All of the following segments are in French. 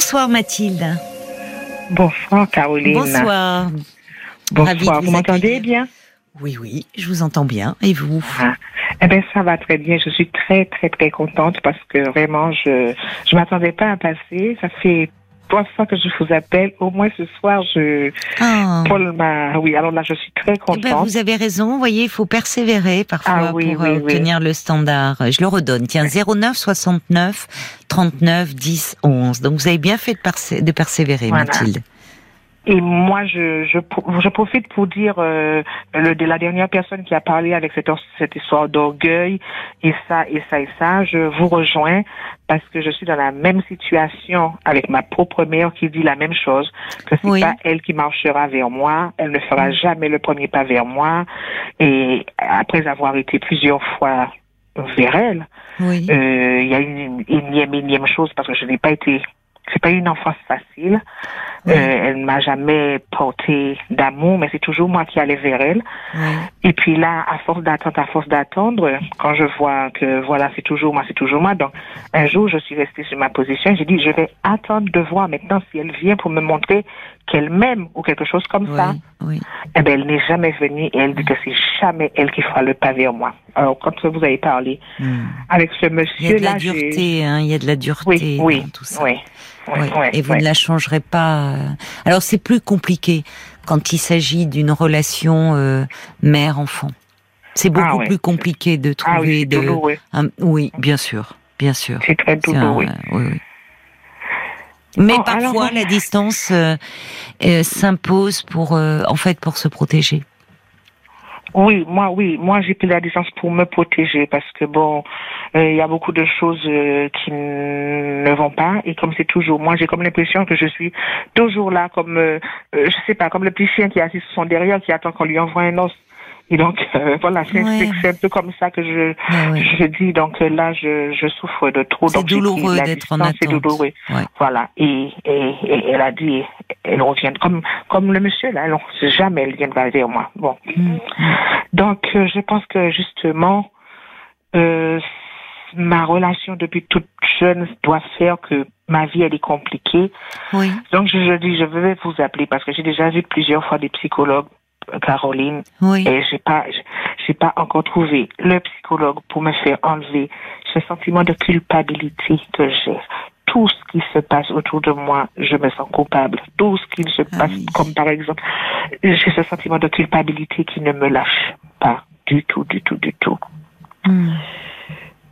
Bonsoir Mathilde. Bonsoir Caroline. Bonsoir. Bonsoir, vous, m'entendez bien? Oui, oui, je vous entends bien. Et vous? Ah. Eh bien, ça va très bien. Je suis très, très, très contente parce que vraiment, je je m'attendais pas à passer. Ça fait trois fois que je vous appelle. Au moins ce soir, je. Ah. Paul m'a. Oui, alors là, je suis très Eh contente. ben, vous avez raison. Vous voyez, il faut persévérer parfois Ah oui, pour oui, euh, oui. obtenir le standard. Je le redonne. Tiens, 09 69 39 10 11. Donc vous avez bien fait de, persé- de persévérer, Voilà. Mathilde. Et moi, je, je, je profite pour dire euh, le, de la dernière personne qui a parlé avec cette, cette histoire d'orgueil et ça et ça et ça. Je vous rejoins parce que je suis dans la même situation avec ma propre mère qui dit la même chose que c'est Oui. pas elle qui marchera vers moi. Elle ne fera jamais le premier pas vers moi. Et après avoir été plusieurs fois vers elle, Oui. euh, il y a une énième, énième chose parce que je n'ai pas été, c'est pas une enfance facile. Oui. Euh, elle ne m'a jamais porté d'amour, mais c'est toujours moi qui allais vers elle. oui. Et puis là, à force d'attendre, à force d'attendre, quand je vois que voilà, c'est toujours moi, c'est toujours moi. Donc, un jour, je suis restée sur ma position. J'ai dit, je vais attendre de voir maintenant si elle vient pour me montrer qu'elle m'aime ou quelque chose comme ça. Oui. Eh ben, elle n'est jamais venue et elle dit que c'est jamais elle qui fera le pas vers moi. Alors, quand vous avez parlé Hmm. avec ce Il y a de la dureté, hein, il y a de la dureté oui, oui, dans tout ça. oui, oui, Et vous ne la changerez pas. Euh. Alors c'est plus compliqué quand il s'agit d'une relation euh, mère-enfant. C'est beaucoup Ah ouais. plus compliqué de trouver Ah oui, c'est de. douloureux. un- oui, bien sûr, bien sûr. C'est très un- douloureux. oui, oui. Mais Oh, parfois la distance euh, s'impose pour en fait pour se protéger. Oui, moi, oui, moi j'ai pris la distance pour me protéger parce que bon, euh, il y a beaucoup de choses euh, qui ne vont pas et comme c'est toujours, moi j'ai comme l'impression que je suis toujours là comme, euh, euh, je sais pas, comme le petit chien qui est assis sur son derrière qui attend qu'on lui envoie un os. Et donc euh, voilà, c'est Ouais. un peu comme ça que je Ouais, ouais. je dis. Donc euh, là, je, je souffre de trop. C'est douloureux d'être en distance, C'est attente. douloureux. Ouais. Voilà. Et, et, et elle a dit, elle revient comme comme le monsieur là. Non, jamais elle viendra vers moi. Bon. Mm. Donc, euh, je pense que justement, euh, ma relation depuis toute jeune doit faire que ma vie elle est compliquée. Oui, Donc, je, je dis, je vais vous appeler parce que j'ai déjà vu plusieurs fois des psychologues, Caroline, oui. et j'ai pas, j'ai- pas encore trouvé le psychologue pour me faire enlever ce sentiment de culpabilité que j'ai. Tout ce qui se passe autour de moi, je me sens coupable. Tout ce qui se Ah passe, oui. comme par exemple, j'ai ce sentiment de culpabilité qui ne me lâche pas du tout, du tout, du tout. Mm.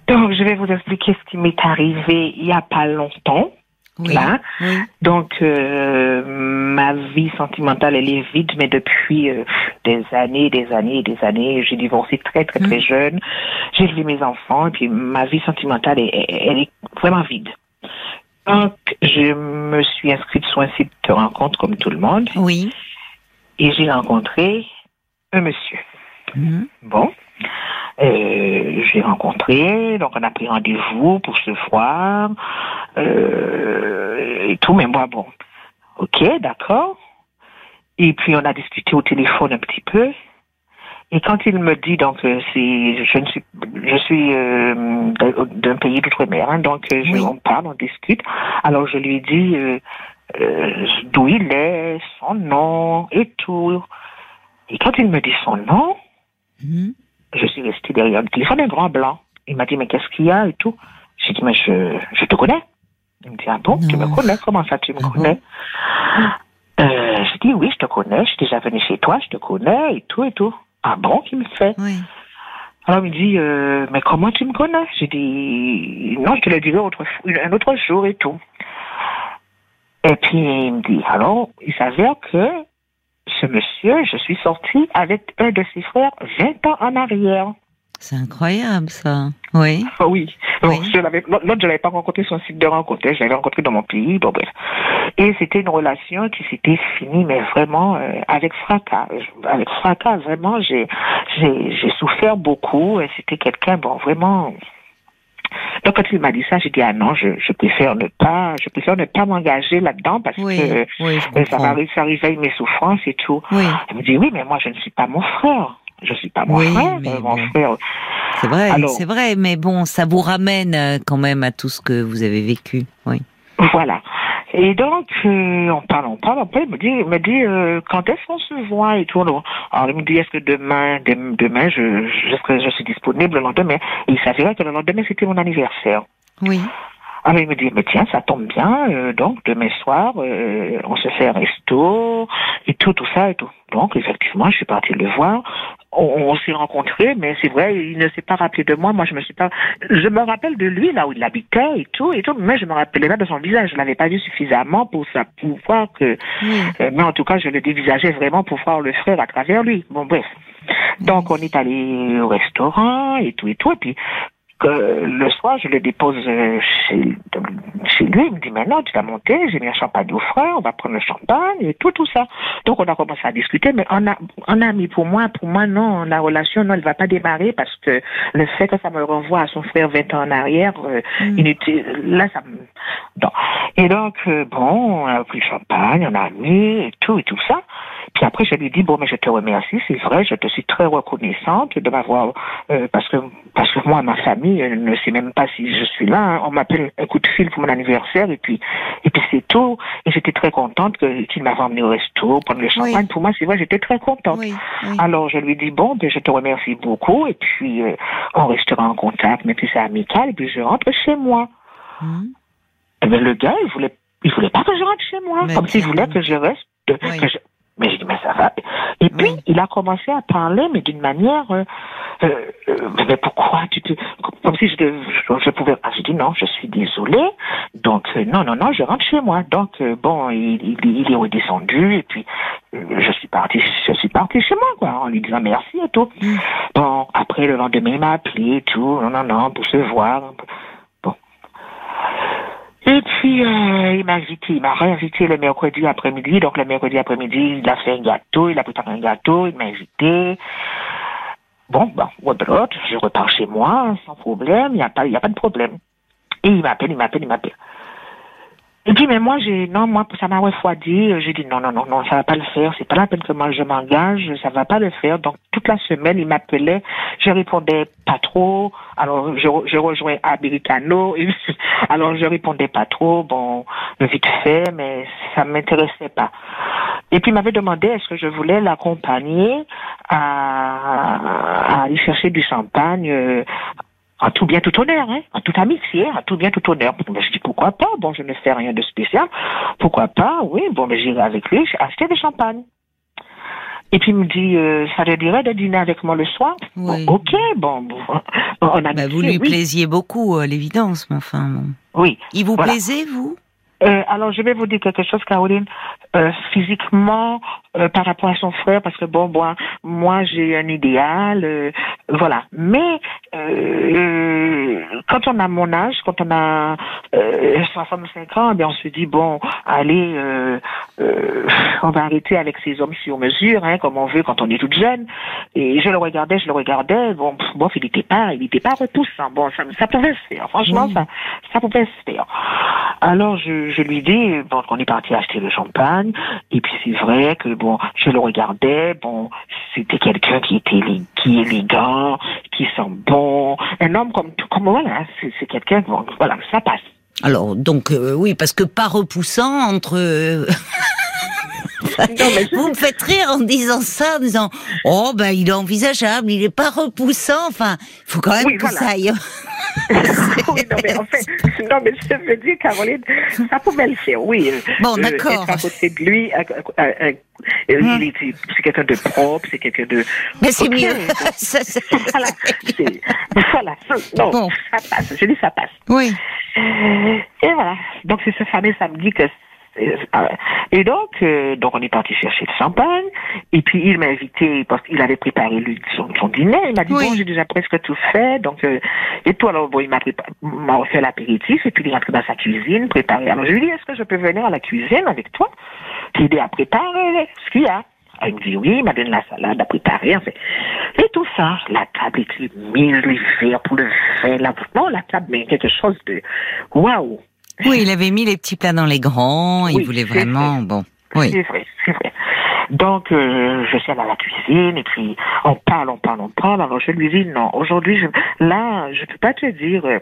Donc, je vais vous expliquer ce qui m'est arrivé il y a pas longtemps. Oui. Là. Oui. Donc, euh, ma vie sentimentale, elle est vide, mais depuis euh, des années, des années, des années, j'ai divorcé très, très, très jeune. J'ai élevé mes enfants, et puis ma vie sentimentale, elle, elle est vraiment vide. Donc, je me suis inscrite sur un site de rencontre comme tout le monde, Oui. et j'ai rencontré un monsieur. Mm. Bon. Euh, j'ai rencontré, donc on a pris rendez-vous pour se voir euh, et tout, mais moi, bon, ok, d'accord. Et puis on a discuté au téléphone un petit peu. Et quand il me dit, donc, euh, c'est, je ne suis, je suis euh, d'un- pays d'outre-mer, hein, donc euh, je- Oui. on parle, on discute. Alors je lui dis euh, d'où il est, son nom et tout. Et quand il me dit son nom, Mm. je suis restée derrière le téléphone, un grand blanc. Il m'a dit, mais qu'est-ce qu'il y a et tout? J'ai dit, mais je, je te connais. Il me dit, ah bon, tu me connais, comment ça tu me Ah bon connais? Euh, J'ai dit, oui, je te connais, je suis déjà venu chez toi, je te connais et tout et tout. Ah bon, qu'il me fait Oui. Alors il me dit, euh, mais comment tu me connais? J'ai dit, non, je te le dirai autre, un autre jour et tout. Et puis il me dit, alors, il s'avère que ce monsieur, je suis sortie avec un de ses frères 20 ans en arrière. C'est incroyable ça. Oui. Ah oui. Je l'avais, l'autre, je l'avais pas rencontré sur un site de rencontre. Je l'avais rencontré dans mon pays. Bon, bref. Et c'était une relation qui s'était finie, mais vraiment euh, avec fracas. Avec fracas, vraiment, j'ai, j'ai, j'ai souffert beaucoup. Et c'était quelqu'un, bon, vraiment. Donc quand il m'a dit ça, j'ai dit ah non, je, je préfère ne pas, je préfère ne pas m'engager là-dedans parce Oui. que Oui, euh, ça, va, ça réveille mes souffrances et tout. Oui. Il me dit oui, mais moi je ne suis pas mon frère. Je suis pas mon Oui, frère. mais mon bon. frère, C'est vrai, Alors- c'est vrai, mais bon, ça vous ramène euh, quand même à tout ce que vous avez vécu. Oui. Voilà. Et donc, euh, on parle, on parle, après, il me dit, il me dit euh, quand est-ce qu'on se voit et tout. Alors, il me dit, est-ce que demain, dem- demain, je, je, je suis disponible le lendemain? Et il s'avérait que le lendemain, c'était mon anniversaire. Oui. Alors il me dit, mais tiens, ça tombe bien, euh, donc demain soir, euh, on se fait un resto, et tout, tout ça et tout. Donc effectivement, je suis partie le voir. On, on s'est rencontrés, mais c'est vrai, il ne s'est pas rappelé de moi. Moi, je me suis pas. Je me rappelle de lui là où il habitait et tout et tout, mais je me rappelais pas de son visage. Je l'avais pas vu suffisamment pour ça, pour voir que. Oui. Euh, mais en tout cas, je le dévisageais vraiment pour voir le frère à travers lui. Bon, bref. Donc, on est allé au restaurant et tout et tout. Et puis, que le soir, je le dépose euh, chez, chez lui. Il me dit, maintenant, tu vas monter, j'ai mis un champagne au frais, on va prendre le champagne et tout, tout ça. Donc, on a commencé à discuter, mais on a, on a mis pour moi, pour moi, non, la relation, non, elle va pas démarrer parce que le fait que ça me renvoie à son frère 20 ans en arrière, euh, Mm. inutile, là, ça me, non. Et donc, euh, bon, on a pris le champagne, on a mis et tout et tout ça. Puis après, je lui dis bon, mais je te remercie, c'est vrai, je te suis très reconnaissante de m'avoir, euh, parce que parce que moi, ma famille euh, ne sait même pas si je suis là. hein. On m'appelle un coup de fil pour mon anniversaire et puis et puis c'est tout. Et j'étais très contente qu'il m'avait emmené au resto, prendre le champagne. Pour moi, c'est vrai, j'étais très contente. Oui. oui. Alors je lui dis bon, ben, je te remercie beaucoup et puis euh, on restera en contact, mais puis c'est amical et puis je rentre chez moi. Mhm. Eh ben, le gars, il voulait, il voulait pas que je rentre chez moi, Mais comme s'il voulait que je reste. Oui. que je- Mais j'ai dit, mais ça va. Et puis, Oui. il a commencé à parler, mais d'une manière, euh, euh, euh, mais pourquoi tu te, comme si je, je, je pouvais, ah, j'ai dit non, je suis désolée. Donc, euh, non, non, non, je rentre chez moi. Donc, euh, bon, il, il, il est redescendu, et puis, je suis parti, je suis parti chez moi, quoi, en lui disant merci et tout. Mm. Bon, après, le lendemain, il m'a appelé et tout, non, non, non, pour se voir. Et puis, euh, il m'a invité, il m'a réinvité le mercredi après-midi. Donc, le mercredi après-midi, il a fait un gâteau, il a préparé un gâteau, il m'a invité. Bon, ben, je repars chez moi, sans problème, il n'y a, pas- y a pas de problème. Et il m'appelle, il m'appelle, il m'appelle. Et puis, mais moi, j'ai, non, moi, ça m'a refroidi. J'ai dit, non, non, non, non, ça va pas le faire. C'est pas la peine que moi je m'engage. Ça va pas le faire. Donc, toute la semaine, il m'appelait. Je répondais pas trop. Alors, je, je rejoins Americano. Alors, je répondais pas trop. Bon, vite fait, mais ça m'intéressait pas. Et puis, il m'avait demandé est-ce que je voulais l'accompagner à, à aller chercher du champagne euh, en tout bien, tout honneur, hein, en toute amitié, en tout bien, tout honneur. Mais je dis pourquoi pas, bon, je ne fais rien de spécial. Pourquoi pas, oui, bon, mais j'irai avec lui acheter du champagne. Et puis il me dit, euh, ça te dirait de dîner avec moi le soir? Oui. Bon, Ok, bon, bon, on a Bah, vous lui oui, plaisiez beaucoup, à l'évidence, mais enfin. bon. Oui. Il vous Voilà. plaisait, vous? Euh, alors, je vais vous dire quelque chose, Caroline. Euh, physiquement, euh, par rapport à son frère, parce que bon, moi, moi j'ai un idéal, euh, voilà. Mais euh, quand on a mon âge, quand on a euh, 65 ans, eh bien, on se dit bon, allez, euh, euh, on va arrêter avec ces hommes sur mesure, hein, comme on veut quand on est toute jeune. Et je le regardais, je le regardais. Bon, pff, bon, il n'était pas, il n'était pas repoussant. Bon, ça, ça pouvait se faire. Franchement, Oui. ça, ça pouvait se faire. Alors je, je lui dis, bon, on est parti acheter le champagne, et puis c'est vrai que bon, je le regardais, bon, c'était quelqu'un qui était qui élégant, qui sent bon, un homme comme comme voilà, c'est c'est quelqu'un, bon, voilà, ça passe. Alors, donc, euh, oui, parce que pas repoussant entre. Non, mais je- Vous me faites rire en disant ça, en disant Oh, ben, il est envisageable, il est pas repoussant. Enfin, il faut quand même Oui, que voilà. ça aille. oui, non, mais en fait, non, mais je veux dire, Caroline, ça pouvait le faire, oui. euh, Bon, euh, d'accord. être à côté de lui, à- à- à- à- euh, il était- c'est quelqu'un de propre, c'est quelqu'un de. Mais c'est mieux. Ça, Voilà, non, Bon. ça passe, je dis ça passe. Oui. Et voilà. Donc c'est ce fameux samedi que et donc, euh, donc on est parti chercher le champagne. Et puis il m'a invité parce qu'il avait préparé lui son, son dîner. Il m'a dit Oui. bon, j'ai déjà presque tout fait. Donc euh, et tout alors bon, il m'a fait l'apéritif et puis il est rentré dans sa cuisine préparé. Alors je lui dis est-ce que je peux venir à la cuisine avec toi, t'aider à préparer ce qu'il y a? Elle me dit oui, il m'a donné la salade à préparer, en fait. Et tout ça, la table était mise, les verres pour le faire, la... non, la table, mais quelque chose de, waouh! Oui, il avait mis les petits plats dans les grands. il voulait vraiment. vrai. Bon. Oui. C'est vrai, c'est vrai. Donc, euh, je suis allée à la cuisine et puis on parle, on parle, on parle. Alors je lui dis non, aujourd'hui, je, là, je peux pas te dire euh,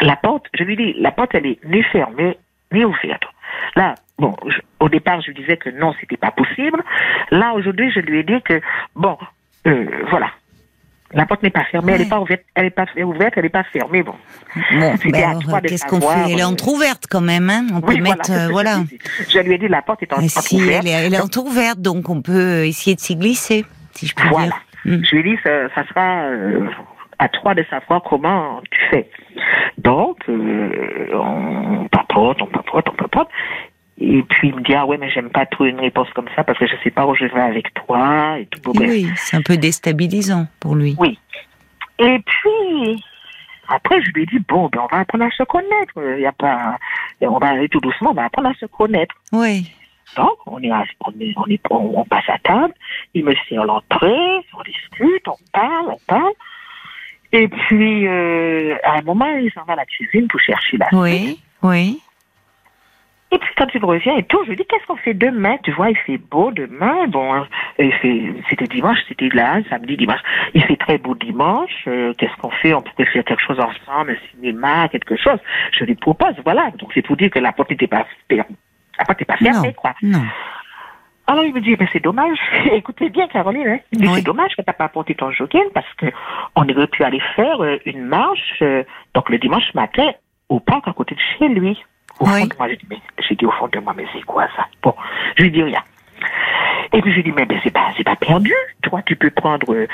la porte. Je lui dis la porte, elle est ni fermée ni ouverte. Là, bon, je- au départ, je lui disais que non, c'était pas possible. Là, aujourd'hui, je lui ai dit que, bon, euh, voilà. La porte n'est pas fermée, elle n'est pas ouverte, elle n'est pas ouverte, elle n'est pas fermée. Bon, Bon, ben qu'est-ce qu'on fait? Elle est euh, entrouverte quand même, hein On peut voilà. mettre, euh, voilà. Je, lui ai dit. La porte est en, Et si entrouverte. elle est, elle est entrouverte, donc on peut essayer de s'y glisser, si je puis Voilà. dire. Mm. Je lui ai dit, ça, ça sera euh, à toi de savoir comment tu fais? Donc, euh, on papote, on papote, on papote. Et puis il me dit, ah ouais, mais j'aime pas trop une réponse comme ça parce que je sais pas où je vais avec toi et tout. Bon. Oui, c'est un peu déstabilisant pour lui. Oui. Et puis, après, je lui ai dit, bon, ben, on va apprendre à se connaître. Il y a pas, on va aller tout doucement, on va apprendre à se connaître. Oui. Donc, on est, à- on, est, on, est- on- on passe à table, il me sert l'entrée, on discute, on parle, on parle. Et puis, euh, à un moment, il s'en va à la cuisine pour chercher la. Oui, oui. Et puis, quand il revient et tout, je lui dis, qu'est-ce qu'on fait demain? Tu vois, il fait beau demain. Bon, il fait, c'était dimanche, c'était là, samedi, dimanche. Il fait très beau dimanche. euh, qu'est-ce qu'on fait? On pourrait faire quelque chose ensemble, un cinéma, quelque chose. Je lui propose, voilà. Donc, c'est pour dire que la porte n'était pas, la porte n'était pas fermée, Non, quoi. non. Alors il me dit, mais c'est dommage. Écoutez bien, Caroline, hein. Il me dit, Oui. c'est dommage que t'as pas apporté ton jogging parce que on aurait pu aller faire euh, une marche, euh, donc le dimanche matin, au parc à côté de chez lui. Au Oui. fond de moi, j'ai dit, mais, j'ai dit au fond de moi, mais c'est quoi ça? Bon, je lui dis rien. Et puis je lui dis, mais, ben, c'est pas, c'est pas perdu. Toi, tu peux prendre, euh,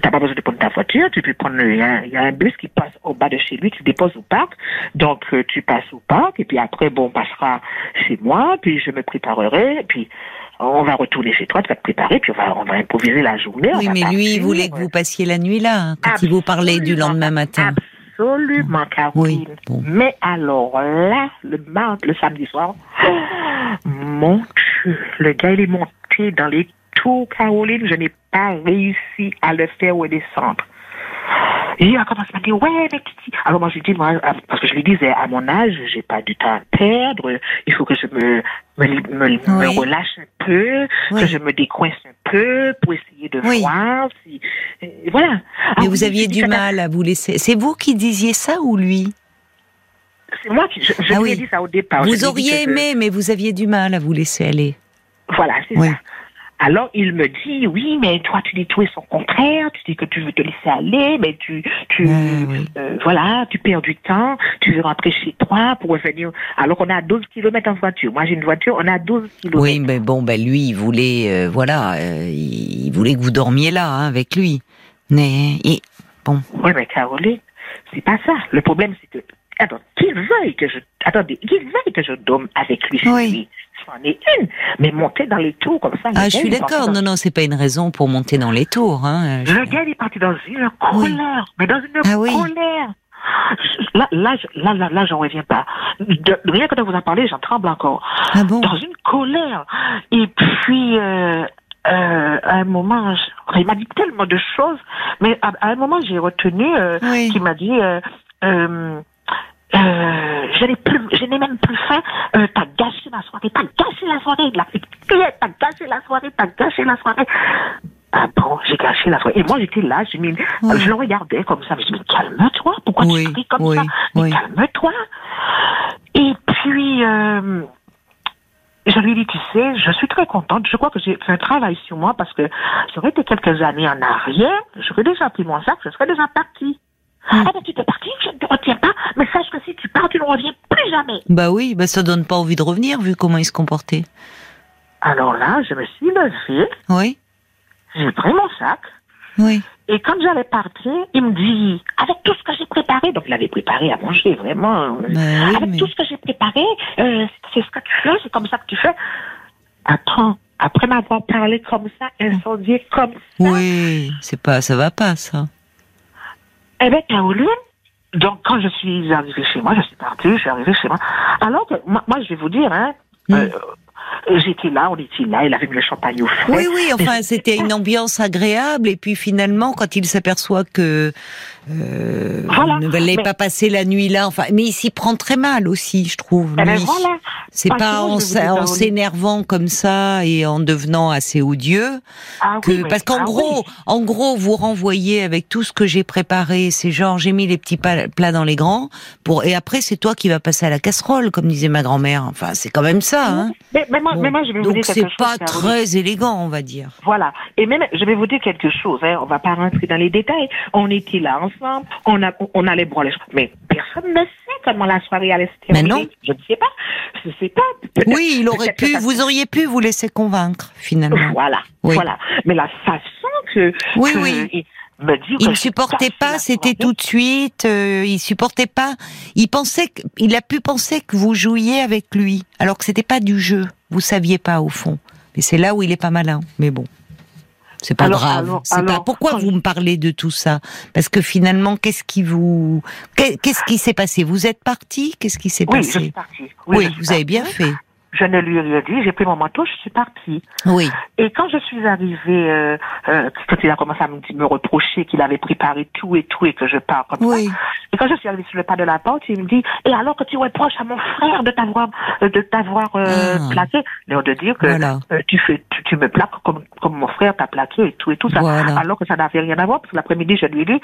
t'as pas besoin de prendre ta voiture, tu peux prendre, il y, a- il y a un bus qui passe au bas de chez lui, tu déposes au parc. Donc, euh, tu passes au parc, et puis après, bon, on passera chez moi, puis je me préparerai, et puis on va retourner chez toi, tu vas te préparer, puis on va, on va improviser la journée. Oui, mais lui, il voulait que vous passiez la nuit là, hein, quand il vous parlait du lendemain matin. Absolument, Caroline. Oui, bon. Mais alors là, le mardi, le samedi soir, mon Dieu, le gars, il est monté dans les tours, Caroline. Je n'ai pas réussi à le faire redescendre. Et il a commencé à me dire, ouais, mais Titi. Alors moi, je lui dis, moi, parce que je lui disais, à mon âge, j'ai pas du temps à perdre. Il faut que je me, me, me, relâche un peu, Oui. que je me décoince un peu pour essayer de Oui. voir si, et voilà. Ah Mais vous aviez du ça mal à vous laisser. C'est vous qui disiez ça ou lui? C'est moi qui, je, je Ah lui oui. ai dit ça au départ. Vous auriez je- aimé, mais vous aviez du mal à vous laisser aller. Voilà, c'est Oui. ça. Alors il me dit oui, mais toi tu dis tout et son contraire, tu dis que tu veux te laisser aller, mais tu tu oui. euh, voilà, tu perds du temps, tu veux rentrer chez toi pour revenir alors qu'on a 12 kilomètres en voiture. Moi j'ai une voiture, on a 12 kilomètres. Oui, mais bon, ben lui, il voulait, euh, voilà, euh, il voulait que vous dormiez là hein, avec lui. Mais il- bon, Oui, mais Caroline, c'est pas ça. Le problème c'est que attends, qu'il veuille que je attendez, qu'il veuille que je dorme avec lui, Oui. C'en est une, mais monter dans les tours comme ça. ah, je suis d'accord. Non, non, c'est pas une raison pour monter dans les tours. Hein. Je- Le gars, il est parti dans une colère, mais dans une Ah oui. colère. Là, là, là, là, là, j'en reviens pas. De, de rien que de vous en parler, j'en tremble encore. Ah bon? Dans une colère. Et puis, euh, euh, à un moment, je- il m'a dit tellement de choses, mais à, à un moment, j'ai retenu euh, Oui. qu'il m'a dit. Euh, je n'ai plus, je n'ai même plus faim. Euh, t'as gâché la soirée, t'as gâché la soirée. Il a fait t'as gâché la soirée, t'as gâché la soirée. Ah bon, j'ai gâché la soirée. Et moi, j'étais là, j'ai mis, Oui. je le regardais comme ça. Je me dis, mais calme-toi, pourquoi Oui, tu cries comme oui, ça? Mais calme-toi. Et puis, euh, je lui ai dit, tu sais, je suis très contente. Je crois que j'ai fait un travail sur moi parce que j'aurais été quelques années en arrière, j'aurais déjà pris mon sac, je serais déjà partie. Ah ben tu t'es parti, je ne te retiens pas, mais sache que si tu pars, tu ne reviens plus jamais. Bah oui, bah ça donne pas envie de revenir vu comment il se comportait. Alors là, je me suis levée, Oui, j'ai pris mon sac, oui. et quand j'allais partir, il me dit, avec tout ce que j'ai préparé, donc il avait préparé à manger, vraiment, euh, Bah oui, avec mais- tout ce que j'ai préparé, euh, c'est ce que tu fais, c'est comme ça que tu fais. Attends, après m'avoir parlé comme ça, incendié comme ça, Oui, c'est pas, ça va pas ça. Eh bien, Caroline, donc quand je suis arrivée chez moi, je suis partie, je suis arrivée chez moi. Alors que moi, moi, je vais vous dire, hein, Mm. euh, j'étais là, on était là, il avait mis le champagne au frais. Oui, oui, enfin, c'était une ambiance agréable. Et puis finalement, quand il s'aperçoit que euh, Voilà. ne allait Mais- pas passer la nuit là, enfin, mais il s'y prend très mal aussi, je trouve. Eh ben voilà. C'est pas en, s'énervant comme ça et en devenant assez odieux Ah que oui, parce qu'en ah gros, oui. en gros, vous renvoyez avec tout ce que j'ai préparé. C'est genre j'ai mis les petits plats dans les grands pour et après c'est toi qui vas passer à la casserole, comme disait ma grand-mère. Enfin, c'est quand même ça. Hein. Mais, mais moi, Bon. mais moi, je vais vous Donc dire c'est quelque chose. pas Caroline. très élégant, on va dire. Voilà. Et même, je vais vous dire quelque chose. Hein. On va pas rentrer dans les détails. On était là ensemble. On a, on allait boire les choses. Mais personne ne sait comment la soirée allait se Mais terminer. non. Je ne sais pas. Je sais pas. Oui, il aurait pu, vous auriez pu vous laisser convaincre finalement. Voilà. Oui. Voilà. Mais la façon que, Oui, que oui. il me ne supportait pas, c'était tout de suite. euh, il supportait pas. Il pensait, que, il a pu penser que vous jouiez avec lui, alors que c'était pas du jeu. Vous saviez pas au fond. Mais c'est là où il est pas malin. Mais bon, c'est pas Alors, grave. alors, C'est pas. Pourquoi vous me parlez de tout ça? Parce que finalement, qu'est-ce qui vous, qu'est- qu'est-ce qui s'est passé? Vous êtes parti? Qu'est-ce qui s'est Oui, je suis passé partie. Oui, je suis vous avez bien fait. Je ne lui ai rien dit. J'ai pris mon manteau, je suis partie. Oui. Et quand je suis arrivée, euh, euh, quand il a commencé à me, me reprocher qu'il avait préparé tout et tout et que je pars comme Oui. ça. Et quand je suis arrivée sur le pas de la porte, il me dit et alors que tu reproches à mon frère de t'avoir euh, de t'avoir euh, Ah. plaqué, de dire que Voilà. euh, tu fais tu, tu me plaques comme comme mon frère t'a plaqué et tout et tout ça. Voilà. Alors que ça n'avait rien à voir parce que l'après-midi je lui ai dit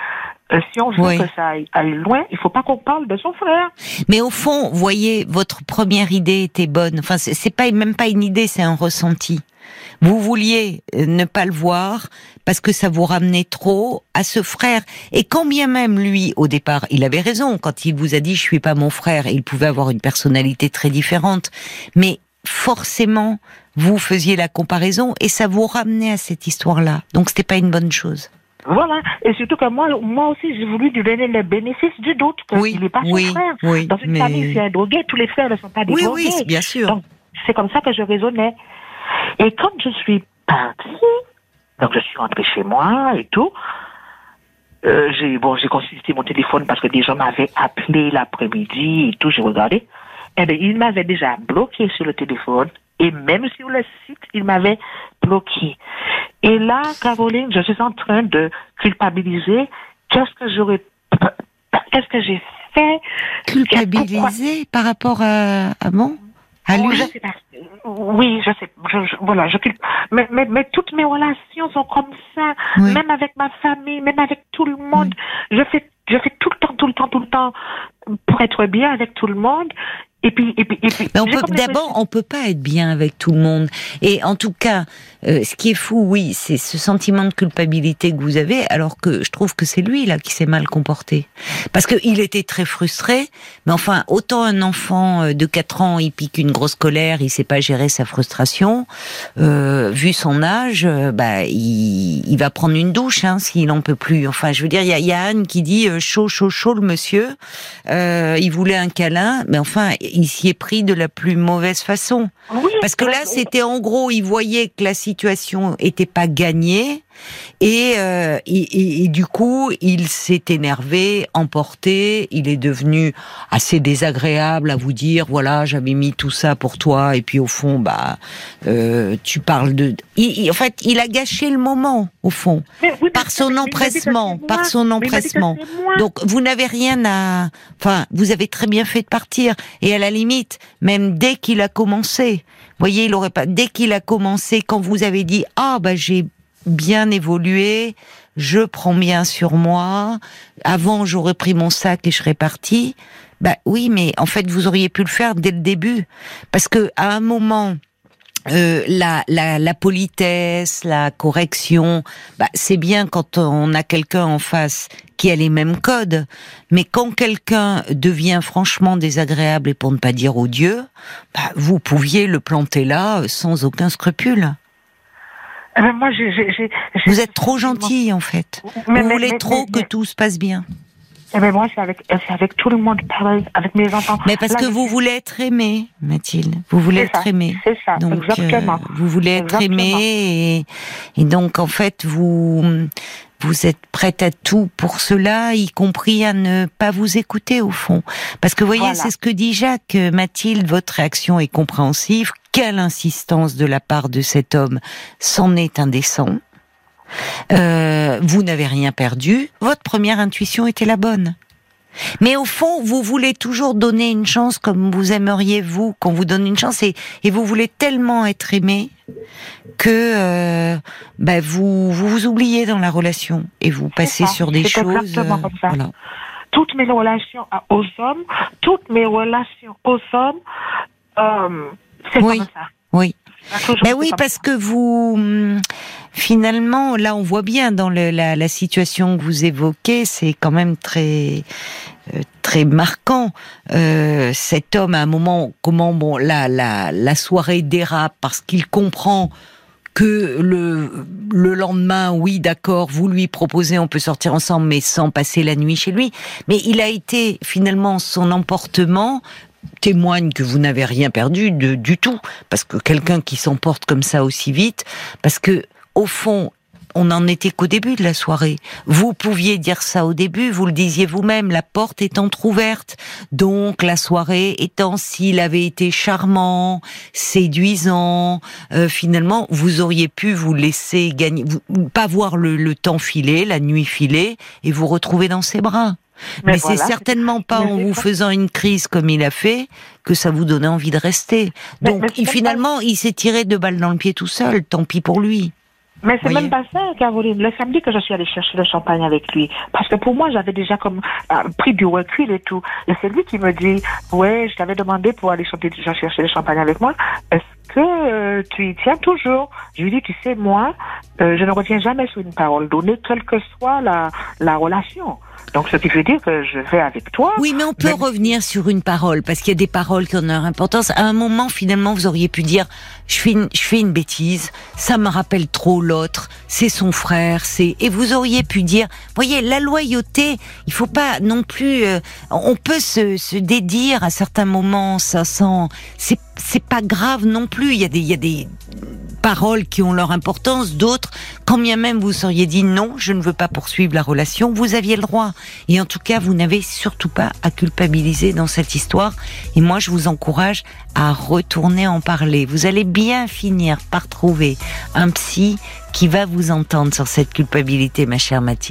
euh, si on veut Oui. que ça aille, aille loin, il faut pas qu'on parle de son frère. Mais au fond, voyez, votre première idée était bonne. Enfin, c'est pas même pas une idée, c'est un ressenti. Vous vouliez euh, ne pas le voir parce que ça vous ramenait trop à ce frère. Et quand bien même lui, au départ, il avait raison quand il vous a dit je suis pas mon frère, il pouvait avoir une personnalité très différente. Mais forcément, vous faisiez la comparaison et ça vous ramenait à cette histoire-là. Donc c'était pas une bonne chose. Voilà. Et surtout que moi, moi aussi, j'ai voulu lui donner le bénéfice du doute Oui, qu'il n'est pas son oui, frère. oui, Dans une mais- famille, c'est un drogué. Tous les frères ne sont pas des Oui, drogués. oui, bien sûr. Donc, c'est comme ça que je raisonnais. Et quand je suis partie, donc je suis rentrée chez moi et tout, euh, j'ai bon, j'ai consulté mon téléphone parce que des gens m'avaient appelé l'après-midi et tout, j'ai regardé. Eh bien, il m'avait déjà bloqué sur le téléphone et même sur le site, il m'avait bloqué. Et là, Caroline, je suis en train de culpabiliser. Qu'est-ce que j'aurais, qu'est-ce que j'ai fait? Culpabilisé par rapport à, à bon, à lui. je sais pas. Oui, je sais. Je, je- voilà, je. Mais, mais, mais toutes mes relations sont comme ça. Oui. Même avec ma famille, même avec tout le monde. Je fais, je fais tout le temps, tout le temps, tout le temps pour être bien avec tout le monde. Et puis, et puis, et puis. Mais on peut d'abord, on peut pas être bien avec tout le monde. Et en tout cas, euh, ce qui est fou, oui, c'est ce sentiment de culpabilité que vous avez, alors que je trouve que c'est lui là qui s'est mal comporté, parce que il était très frustré. Mais enfin, autant un enfant euh, de 4 ans, il pique une grosse colère, il sait pas gérer sa frustration. Euh, vu son âge, bah, il, il va prendre une douche hein, s'il en peut plus. Enfin, je veux dire, il y a, y a Anne qui dit chaud, chaud, chaud le monsieur. Euh, il voulait un câlin, mais enfin, il s'y est pris de la plus mauvaise façon. Oui, Parce que là, c'était en gros, il voyait que la situation était pas gagnée. Et, euh, et, et- et du coup, il s'est énervé, emporté. Il est devenu assez désagréable à vous dire voilà, j'avais mis tout ça pour toi, et puis au fond, bah, euh, tu parles de. Il- il- en fait, il a gâché le moment au fond mais- oui, par son empressement, par son empressement. Donc vous n'avez rien à, enfin vous avez très bien fait de partir. Et à la limite, même dès qu'il a commencé, voyez, il aurait pas, dès qu'il a commencé, quand vous avez dit ah bah j'ai bien évolué, je prends bien sur moi. Avant j'aurais pris mon sac et je serais parti. Bah oui, mais en fait vous auriez pu le faire dès le début, parce que à un moment. Euh, la, la, la politesse, la correction, bah, c'est bien quand on a quelqu'un en face qui a les mêmes codes, mais quand quelqu'un devient franchement désagréable et pour ne pas dire odieux, bah, vous pouviez le planter là euh, sans aucun scrupule. Moi, j'ai- Vous êtes trop gentil en fait. Mais- vous mais- voulez mais- trop mais- que tout se passe bien. Eh ben, moi, c'est avec, tout le monde pareil, avec mes enfants. Mais parce Là, que vous voulez être aimé, Mathilde. Vous voulez être aimé. C'est ça, Donc, exactement. euh, vous voulez être Exactement. aimé et, et donc en fait vous vous êtes prête à tout pour cela, y compris à ne pas vous écouter au fond. Parce que vous voyez, c'est ce que dit Jacques, Mathilde, votre réaction est compréhensive. Quelle insistance de la part de cet homme, c'en est indécent. Euh, vous n'avez rien perdu. Votre première intuition était la bonne. Mais au fond, vous voulez toujours donner une chance comme vous aimeriez vous qu'on vous donne une chance et, vous voulez tellement être aimé que euh, bah, vous, vous, vous oubliez dans la relation et vous passez sur des choses. Euh, voilà. Toutes mes relations aux hommes, toutes mes relations aux hommes, euh, c'est comme ça. Oui. Ben oui, parce que vous, hum, finalement, là, on voit bien dans le, la, la, situation que vous évoquez, c'est quand même très, euh, très marquant. Euh, cet homme, à un moment, comment bon, la, la, la soirée dérape parce qu'il comprend que le, le lendemain, oui, d'accord, vous lui proposez, on peut sortir ensemble, mais sans passer la nuit chez lui. Mais il a été finalement son emportement témoigne que vous n'avez rien perdu de, du tout, parce que quelqu'un qui s'emporte comme ça aussi vite, parce que au fond, on n'en était qu'au début de la soirée. Vous pouviez dire ça au début, vous le disiez vous-même, la porte est entr'ouverte. Donc la soirée étant, s'il avait été charmant, séduisant, euh, finalement, vous auriez pu vous laisser gagner, pas voir le, le temps filer, la nuit filer, et vous retrouver dans ses bras. Mais, c'est certainement pas en vous faisant une crise comme il a fait que ça vous donnait envie de rester. Donc finalement, il s'est tiré deux balles dans le pied tout seul. Tant pis pour lui. Mais c'est même pas ça, Caroline. Le samedi que je suis allée chercher le champagne avec lui, parce que pour moi, j'avais déjà comme euh, pris du recul et tout. Et c'est lui qui me dit, ouais, je t'avais demandé pour aller chercher le champagne avec moi. Est-ce que euh, tu y tiens toujours? Je lui dis, tu sais, moi, euh, je ne retiens jamais sur une parole donnée, quelle que soit la, la relation. Donc, ce qui veut dire que je vais avec toi. Oui, mais on peut revenir sur une parole, parce qu'il y a des paroles qui ont leur importance. À un moment, finalement, vous auriez pu dire, je fais une, je fais une bêtise, ça me rappelle trop l'autre, c'est son frère, c'est, et vous auriez pu dire, voyez, la loyauté, il faut pas non plus, euh, on peut se, se dédire à certains moments, ça sent, c'est, c'est pas grave non plus. Il y a des, il y a des paroles qui ont leur importance, d'autres, quand bien même vous seriez dit non, je ne veux pas poursuivre la relation, vous aviez le droit. Et en tout cas, vous n'avez surtout pas à culpabiliser dans cette histoire. Et moi, je vous encourage à retourner en parler. Vous allez bien finir par trouver un psy qui va vous entendre sur cette culpabilité, ma chère Mathilde.